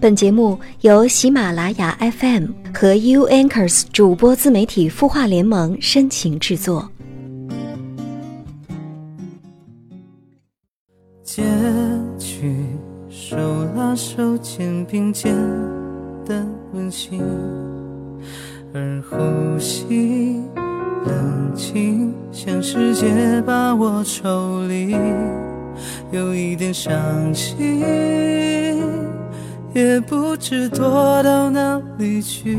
本节目由喜马拉雅 FM 和 U Anchors 主播自媒体孵化联盟深情制作。结局手拉手肩并肩的温馨，而呼吸冷静，像世界把我抽离，有一点伤心，也不知躲到哪里去，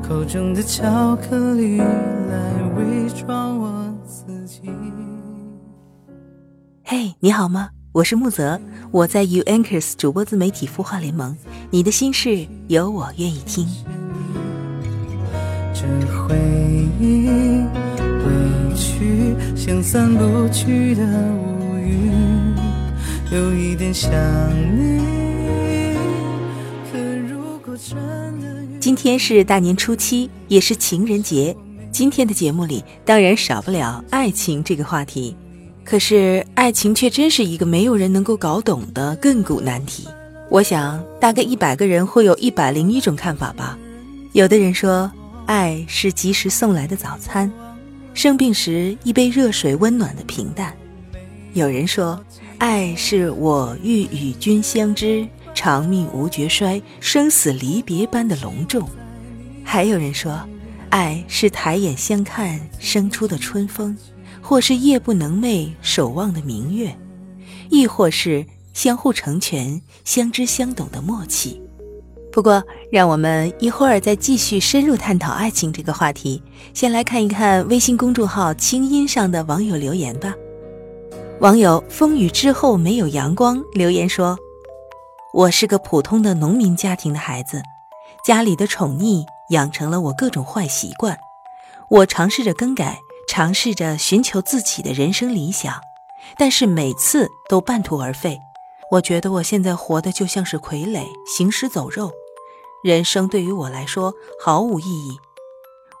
口中的巧克力来伪装我自己。嘿，你好吗？我是木泽，我在 U Anchors 主播自媒体孵化联盟，你的心事有我愿意听。这回忆委屈，像散不去的乌云，有一点想你。今天是大年初七，也是情人节。今天的节目里当然少不了爱情这个话题，可是爱情却真是一个没有人能够搞懂的亘古难题。我想，大概一百个人会有一百零一种看法吧。有的人说，爱是及时送来的早餐，生病时一杯热水温暖的平淡；有人说，爱是我欲与君相知，长命无绝衰，生死离别般的隆重；还有人说，爱是抬眼相看生出的春风，或是夜不能寐守望的明月，亦或是相互成全、相知相懂的默契。不过，让我们一会儿再继续深入探讨爱情这个话题。先来看一看微信公众号“清音”上的网友留言吧。网友风雨之后没有阳光留言说：“我是个普通的农民家庭的孩子，家里的宠溺养成了我各种坏习惯。我尝试着更改，尝试着寻求自己的人生理想，但是每次都半途而废。我觉得我现在活得就像是傀儡，行尸走肉。人生对于我来说毫无意义。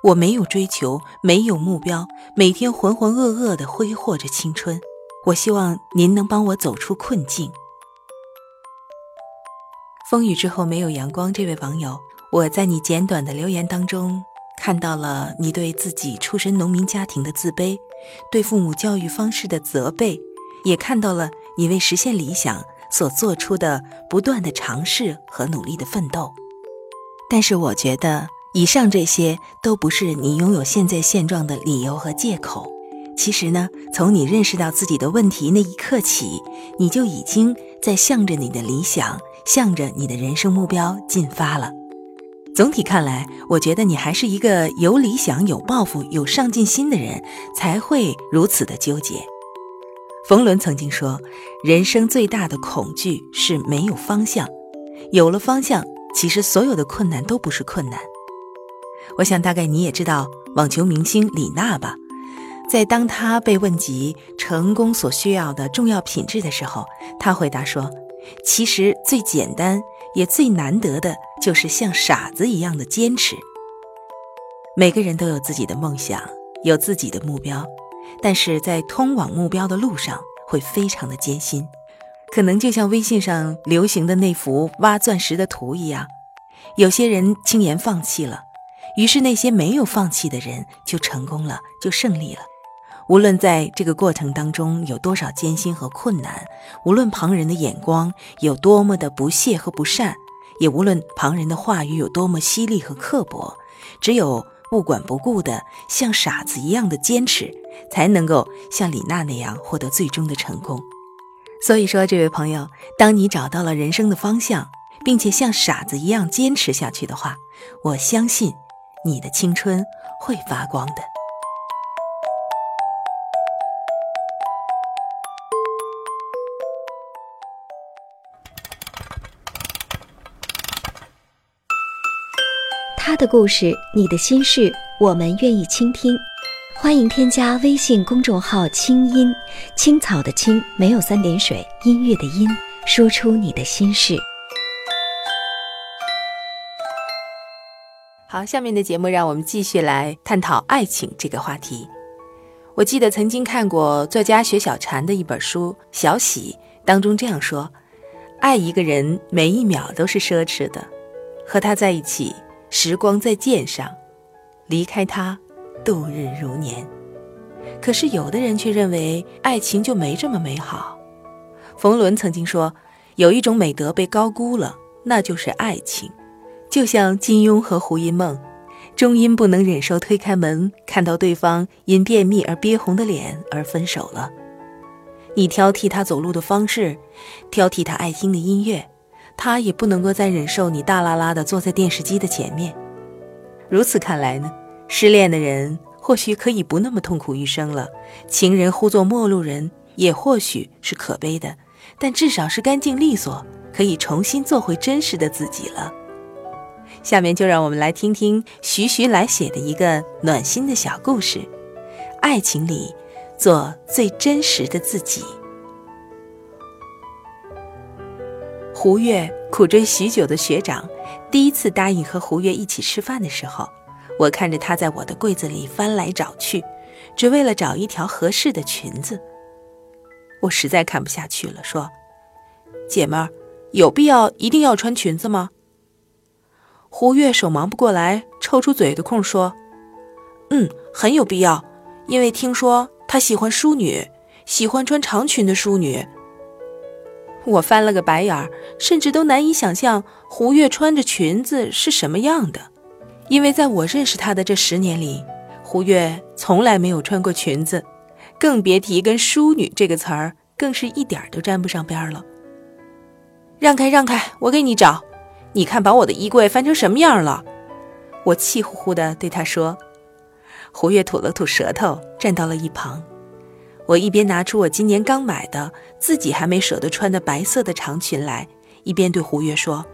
我没有追求，没有目标，每天浑浑噩噩地挥霍着青春。我希望您能帮我走出困境。风雨之后没有阳光，这位网友，我在你简短的留言当中看到了你对自己出身农民家庭的自卑，对父母教育方式的责备，也看到了你为实现理想所做出的不断的尝试和努力的奋斗。但是我觉得，以上这些都不是你拥有现在现状的理由和借口。其实呢，从你认识到自己的问题那一刻起，你就已经在向着你的理想，向着你的人生目标进发了。总体看来，我觉得你还是一个有理想、有抱负、有上进心的人，才会如此的纠结。冯仑曾经说：“人生最大的恐惧是没有方向，有了方向。”其实所有的困难都不是困难。我想大概你也知道网球明星李娜吧？在当她被问及成功所需要的重要品质的时候，她回答说：“其实最简单也最难得的就是像傻子一样的坚持。”每个人都有自己的梦想，有自己的目标，但是在通往目标的路上会非常的艰辛。可能就像微信上流行的那幅挖钻石的图一样，有些人轻言放弃了，于是那些没有放弃的人就成功了，就胜利了。无论在这个过程当中有多少艰辛和困难，无论旁人的眼光有多么的不屑和不善，也无论旁人的话语有多么犀利和刻薄，只有不管不顾的像傻子一样的坚持，才能够像李娜那样获得最终的成功。所以说，这位朋友，当你找到了人生的方向，并且像傻子一样坚持下去的话，我相信你的青春会发光的。他的故事，你的心事，我们愿意倾听。欢迎添加微信公众号“清音青草”的青没有三点水，音乐的音，说出你的心事。好，下面的节目让我们继续来探讨爱情这个话题。我记得曾经看过作家雪小禅的一本书《小喜》，当中这样说：爱一个人每一秒都是奢侈的，和他在一起，时光在剑上；离开他，度日如年。可是有的人却认为爱情就没这么美好。冯仑曾经说，有一种美德被高估了，那就是爱情。就像金庸和胡因梦，终因不能忍受推开门看到对方因便秘而憋红的脸而分手了。你挑剔他走路的方式，挑剔他爱听的音乐，他也不能够再忍受你大拉拉的坐在电视机的前面。如此看来呢，失恋的人或许可以不那么痛苦一生了，情人呼作陌路人也或许是可悲的，但至少是干净利索，可以重新做回真实的自己了。下面就让我们来听听徐徐来写的一个暖心的小故事：爱情里。做最真实的自己。胡月苦追许久的学长，第一次答应和胡月一起吃饭的时候，我看着他在我的柜子里翻来找去，只为了找一条合适的裙子。我实在看不下去了，说：“姐们儿，有必要一定要穿裙子吗？”胡月手忙不过来，抽出嘴的空说：“嗯，很有必要，因为听说。”他喜欢淑女，喜欢穿长裙的淑女。我翻了个白眼儿，甚至都难以想象胡月穿着裙子是什么样的，因为在我认识她的这十年里，胡月从来没有穿过裙子，更别提跟淑女这个词儿更是一点都沾不上边了。让开，让开，我给你找。你看，把我的衣柜翻成什么样了？我气呼呼地对他说。胡月吐了吐舌头，站到了一旁。我一边拿出我今年刚买的、自己还没舍得穿的白色的长裙来，一边对胡月说：“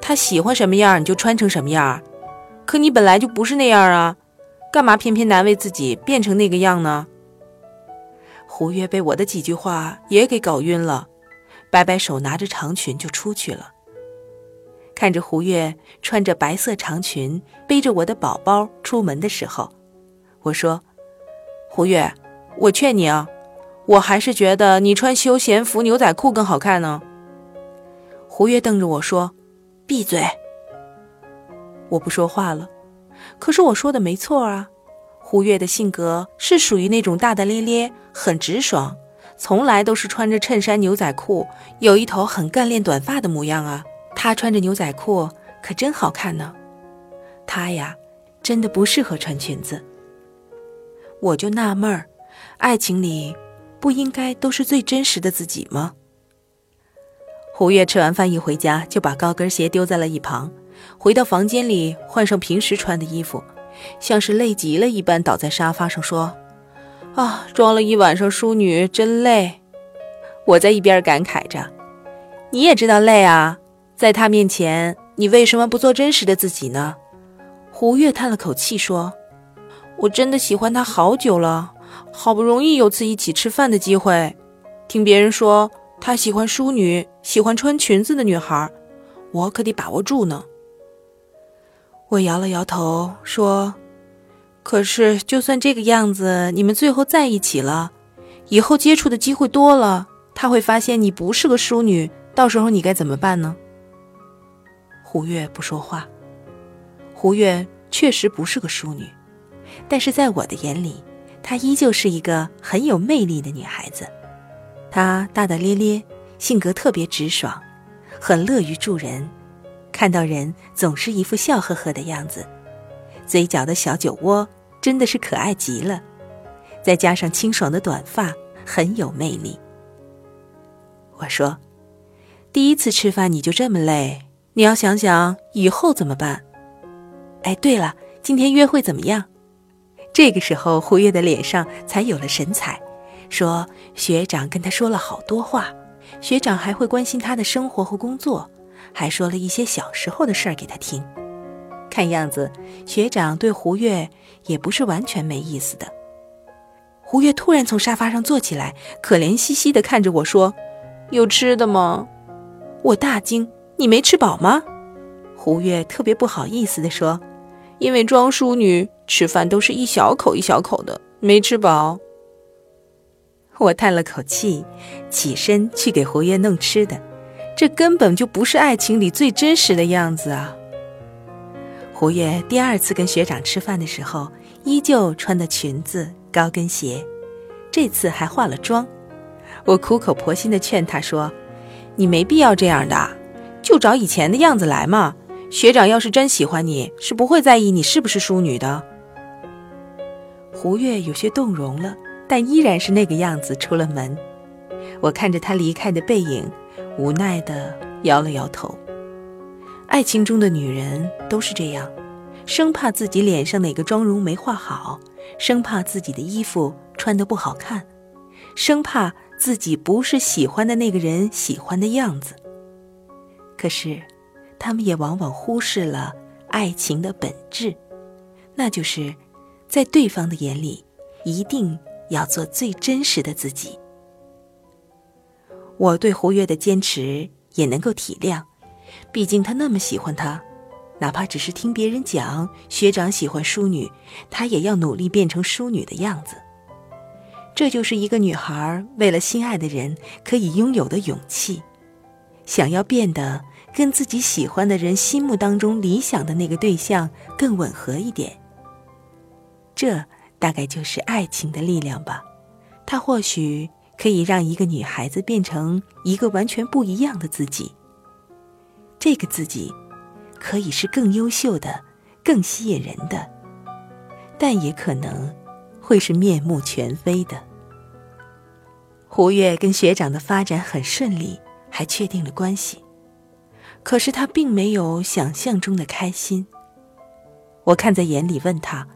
他喜欢什么样，你就穿成什么样。可你本来就不是那样啊，干嘛偏偏难为自己变成那个样呢？”胡月被我的几句话也给搞晕了，摆摆手，拿着长裙就出去了。看着胡月穿着白色长裙，背着我的宝宝出门的时候，我说：“胡月，我劝你啊，我还是觉得你穿休闲服、牛仔裤更好看呢。”胡月瞪着我说：“闭嘴！”我不说话了。可是我说的没错啊，胡月的性格是属于那种大大咧咧、很直爽，从来都是穿着衬衫、牛仔裤，有一头很干练短发的模样啊。他穿着牛仔裤可真好看呢，他呀，真的不适合穿裙子。我就纳闷儿，爱情里不应该都是最真实的自己吗？胡月吃完饭一回家，就把高跟鞋丢在了一旁，回到房间里换上平时穿的衣服，像是累极了一般倒在沙发上说：“啊，装了一晚上淑女真累。”我在一边感慨着：“你也知道累啊。”在他面前，你为什么不做真实的自己呢？胡月叹了口气说：“我真的喜欢他好久了，好不容易有次一起吃饭的机会，听别人说他喜欢淑女，喜欢穿裙子的女孩，我可得把握住呢。”我摇了摇头说：“可是，就算这个样子，你们最后在一起了，以后接触的机会多了，他会发现你不是个淑女，到时候你该怎么办呢？”胡月不说话。胡月确实不是个淑女，但是在我的眼里，她依旧是一个很有魅力的女孩子。她大大咧咧，性格特别直爽，很乐于助人，看到人总是一副笑呵呵的样子，嘴角的小酒窝真的是可爱极了。再加上清爽的短发，很有魅力。我说：“第一次吃饭你就这么累？”你要想想以后怎么办？哎，对了，今天约会怎么样？这个时候，胡月的脸上才有了神采，说：“学长跟他说了好多话，学长还会关心他的生活和工作，还说了一些小时候的事儿给他听。看样子，学长对胡月也不是完全没意思的。”胡月突然从沙发上坐起来，可怜兮兮地看着我说：“有吃的吗？”我大惊。你没吃饱吗？胡月特别不好意思地说：“因为装淑女，吃饭都是一小口一小口的，没吃饱。”我叹了口气，起身去给胡月弄吃的，这根本就不是爱情里最真实的样子啊！胡月第二次跟学长吃饭的时候，依旧穿的裙子、高跟鞋，这次还化了妆。我苦口婆心的劝他说：“你没必要这样的，就找以前的样子来嘛。学长要是真喜欢你，是不会在意你是不是淑女的。”胡月有些动容了，但依然是那个样子出了门。我看着他离开的背影。无奈的摇了摇头。爱情中的女人都是这样，生怕自己脸上哪个妆容没化好，生怕自己的衣服穿得不好看，生怕自己不是喜欢的那个人喜欢的样子。可是，他们也往往忽视了爱情的本质，那就是在对方的眼里，一定要做最真实的自己。我对胡月的坚持也能够体谅，毕竟他那么喜欢他，哪怕只是听别人讲学长喜欢淑女，他也要努力变成淑女的样子。这就是一个女孩为了心爱的人可以拥有的勇气，想要变得跟自己喜欢的人心目当中理想的那个对象更吻合一点。这大概就是爱情的力量吧，它或许。可以让一个女孩子变成一个完全不一样的自己。这个自己，可以是更优秀的、更吸引人的，但也可能会是面目全非的。胡月跟学长的发展很顺利，还确定了关系，可是他并没有想象中的开心。我看在眼里，问他：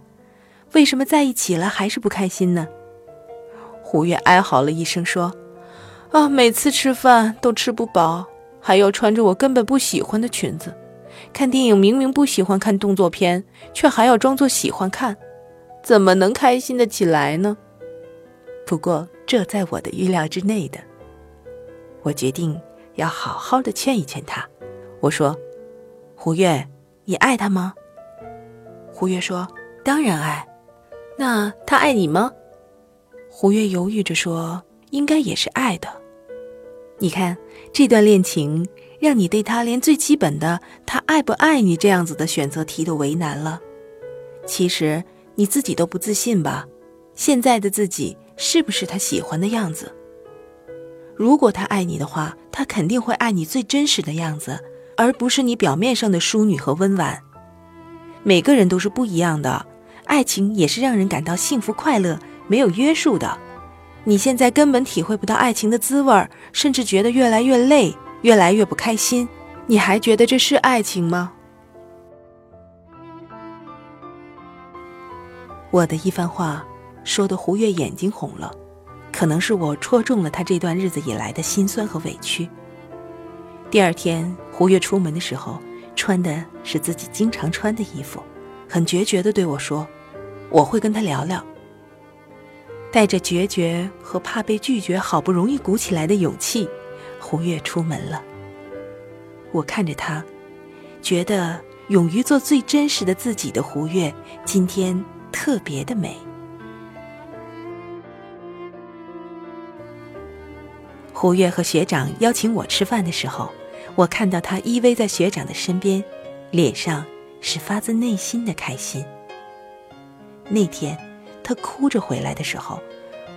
为什么在一起了还是不开心呢？胡月哀嚎了一声，说：“啊，每次吃饭都吃不饱，还要穿着我根本不喜欢的裙子。看电影明明不喜欢看动作片，却还要装作喜欢看，怎么能开心的起来呢？”不过这在我的预料之内的。我决定要好好的劝一劝他。我说：“胡月，你爱他吗？”胡月说：“当然爱。”那他爱你吗？胡月犹豫着说：“应该也是爱的。你看，这段恋情让你对他连最基本的‘他爱不爱你’这样子的选择题都为难了。其实你自己都不自信吧？现在的自己是不是他喜欢的样子？如果他爱你的话，他肯定会爱你最真实的样子，而不是你表面上的淑女和温婉。每个人都是不一样的，爱情也是让人感到幸福快乐。”没有约束的，你现在根本体会不到爱情的滋味，甚至觉得越来越累，越来越不开心。你还觉得这是爱情吗？我的一番话说的胡月眼睛红了，可能是我戳中了他这段日子以来的心酸和委屈。第二天，胡月出门的时候穿的是自己经常穿的衣服，很决绝的对我说：“我会跟他聊聊。”带着决绝和怕被拒绝，好不容易鼓起来的勇气，胡月出门了。我看着他，觉得勇于做最真实的自己的胡月，今天特别的美。胡月和学长邀请我吃饭的时候，我看到他依偎在学长的身边，脸上是发自内心的开心。那天。他哭着回来的时候，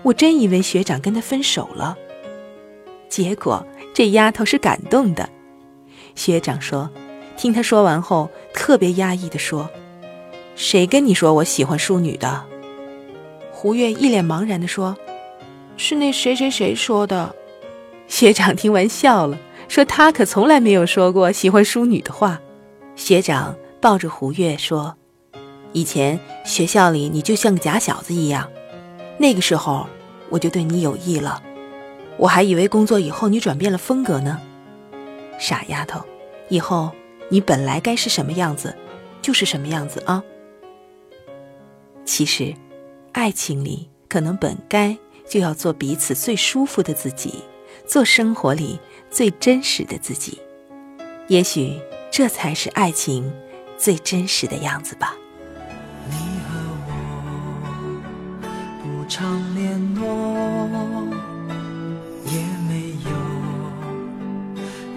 我真以为学长跟他分手了。结果这丫头是感动的。学长说，听他说完后，特别压抑的说：“谁跟你说我喜欢淑女的？”胡月一脸茫然的说：“是那谁谁谁说的。”学长听完笑了，说他可从来没有说过喜欢淑女的话。学长抱着胡月说。以前学校里你就像个假小子一样，那个时候我就对你有意了，我还以为工作以后你转变了风格呢。傻丫头，以后你本来该是什么样子，就是什么样子啊。其实，爱情里可能本该就要做彼此最舒服的自己，做生活里最真实的自己，也许这才是爱情最真实的样子吧。常联络，也没有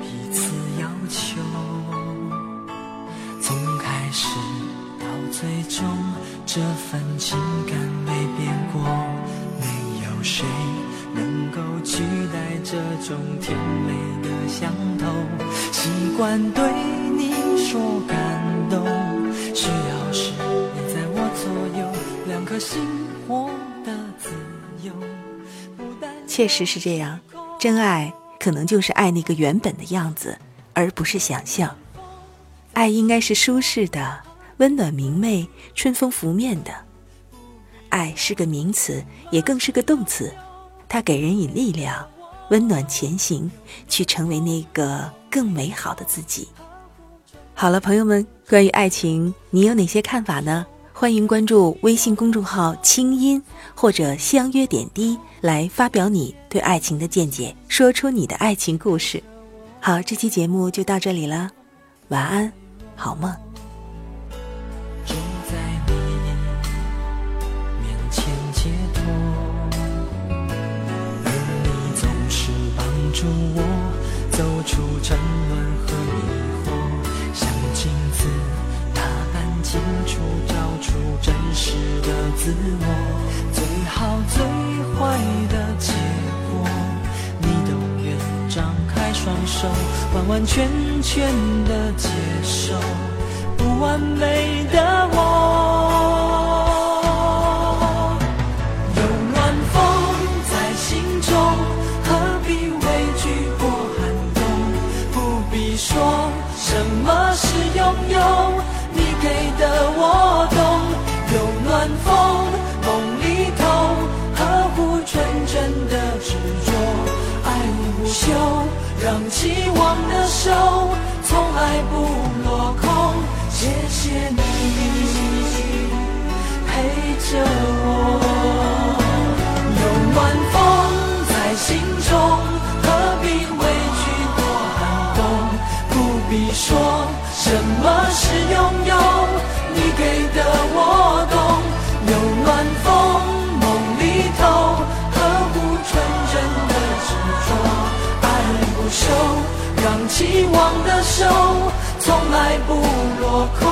彼此要求。从开始到最终，这份情感没变过，没有谁能够取代这种甜美的相投。习惯对你说。确实是这样，真爱可能就是爱那个原本的样子，而不是想象。爱应该是舒适的、温暖明媚、春风拂面的。爱是个名词，也更是个动词，它给人以力量，温暖前行，去成为那个更美好的自己。好了，朋友们，关于爱情，你有哪些看法呢？欢迎关注微信公众号“清音”或者“相约点滴”来发表你对爱情的见解，说出你的爱情故事。好，这期节目就到这里了，晚安，好梦。出真实的自我最好最坏的结果，你都愿张开双手，完完全全的接受不完美的我。谢你陪着我，有暖风在心中，何必畏惧过寒冬？不必说什么是拥有。你给的我懂，有暖风梦里头，呵护纯真的执着，爱不休，让期望的手从来不落空。